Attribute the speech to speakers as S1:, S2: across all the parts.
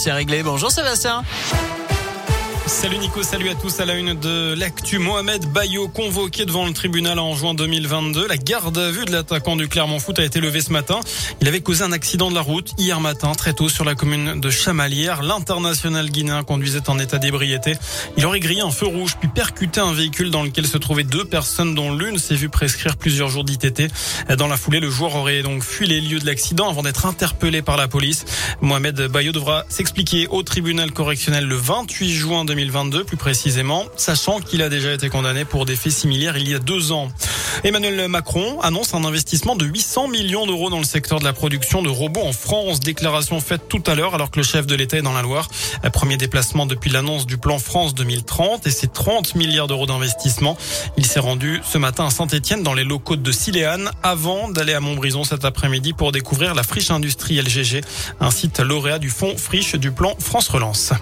S1: C'est réglé. Bonjour Sébastien.
S2: Salut Nico, salut à tous à la une de l'actu. Mohamed Bayo convoqué devant le tribunal en juin 2022. La garde à vue de l'attaquant du Clermont Foot a été levée ce matin. Il avait causé un accident de la route hier matin, très tôt sur la commune de Chamalières. L'international guinéen conduisait en état d'ébriété. Il aurait grillé un feu rouge puis percuté un véhicule dans lequel se trouvaient deux personnes dont l'une s'est vue prescrire plusieurs jours d'ITT. Dans la foulée, le joueur aurait donc fui les lieux de l'accident avant d'être interpellé par la police. Mohamed Bayo devra s'expliquer au tribunal correctionnel le 28 juin 2022 2022 plus précisément, sachant qu'il a déjà été condamné pour des faits similaires il y a deux ans. Emmanuel Macron annonce un investissement de 800 millions d'euros dans le secteur de la production de robots en France. Déclaration faite tout à l'heure alors que le chef de l'État est dans la Loire. Premier déplacement depuis l'annonce du plan France 2030 et ses 30 milliards d'euros d'investissement. Il s'est rendu ce matin à Saint-Etienne dans les locaux de Siléane avant d'aller à Montbrison cet après-midi pour découvrir la friche industrielle GG, un site lauréat du fonds friche du plan France Relance.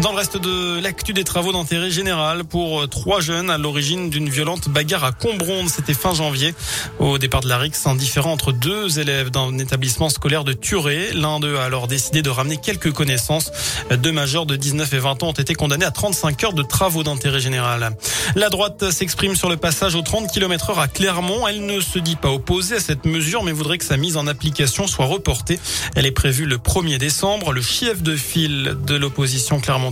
S2: Dans le reste de l'actu des travaux d'intérêt général pour euh, trois jeunes à l'origine d'une violente bagarre à Combronde, c'était fin janvier. Au départ de la RIX, un différent entre deux élèves d'un établissement scolaire de Turé. L'un d'eux a alors décidé de ramener quelques connaissances. Deux majeurs de 19 et 20 ans ont été condamnés à 35 heures de travaux d'intérêt général. La droite s'exprime sur le passage aux 30 km heure à Clermont. Elle ne se dit pas opposée à cette mesure, mais voudrait que sa mise en application soit reportée. Elle est prévue le 1er décembre. Le chef de file de l'opposition Clermont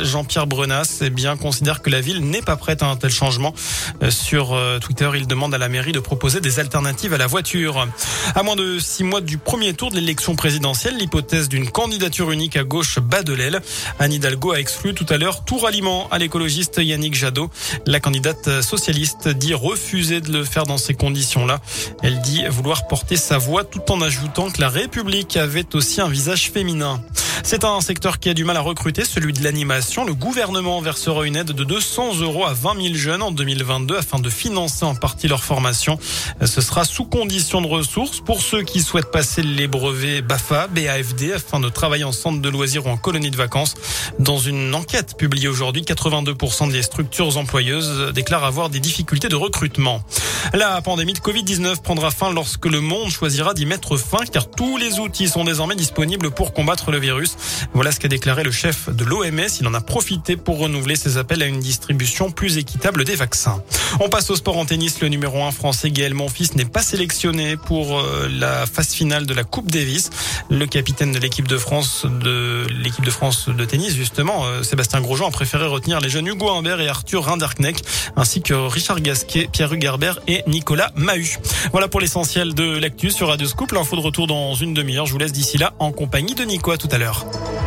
S2: Jean-Pierre Brenas, eh bien, considère que la ville n'est pas prête à un tel changement. Euh, sur euh, Twitter, il demande à la mairie de proposer des alternatives à la voiture. À moins de six mois du premier tour de l'élection présidentielle, l'hypothèse d'une candidature unique à gauche bat de l'aile. Anne Hidalgo a exclu tout à l'heure tout ralliement à l'écologiste Yannick Jadot. La candidate socialiste dit refuser de le faire dans ces conditions-là. Elle dit vouloir porter sa voix tout en ajoutant que la République avait aussi un visage féminin. C'est un secteur qui a du mal à recruter, celui de l'animation. Le gouvernement versera une aide de 200 euros à 20 000 jeunes en 2022 afin de financer en partie leur formation. Ce sera sous condition de ressources pour ceux qui souhaitent passer les brevets BAFA, BAFD afin de travailler en centre de loisirs ou en colonie de vacances. Dans une enquête publiée aujourd'hui, 82% des structures employeuses déclarent avoir des difficultés de recrutement. La pandémie de Covid-19 prendra fin lorsque le monde choisira d'y mettre fin car tous les outils sont désormais disponibles pour combattre le virus. Voilà ce qu'a déclaré le chef de l'OMS. Il en a profité pour renouveler ses appels à une distribution plus équitable des vaccins. On passe au sport en tennis. Le numéro 1 français Gaël Monfils n'est pas sélectionné pour euh, la phase finale de la Coupe Davis. Le capitaine de l'équipe de France de tennis justement, euh, Sébastien Grosjean a préféré retenir les jeunes Hugo Humbert et Arthur Rinderknecht ainsi que Richard Gasquet, Pierre Hugerbert et Nicolas Mahut. Voilà pour l'essentiel de l'actu sur Radio Scoop. L'info de retour dans une demi-heure. Je vous laisse d'ici là en compagnie de Nico. À tout à l'heure. Nord.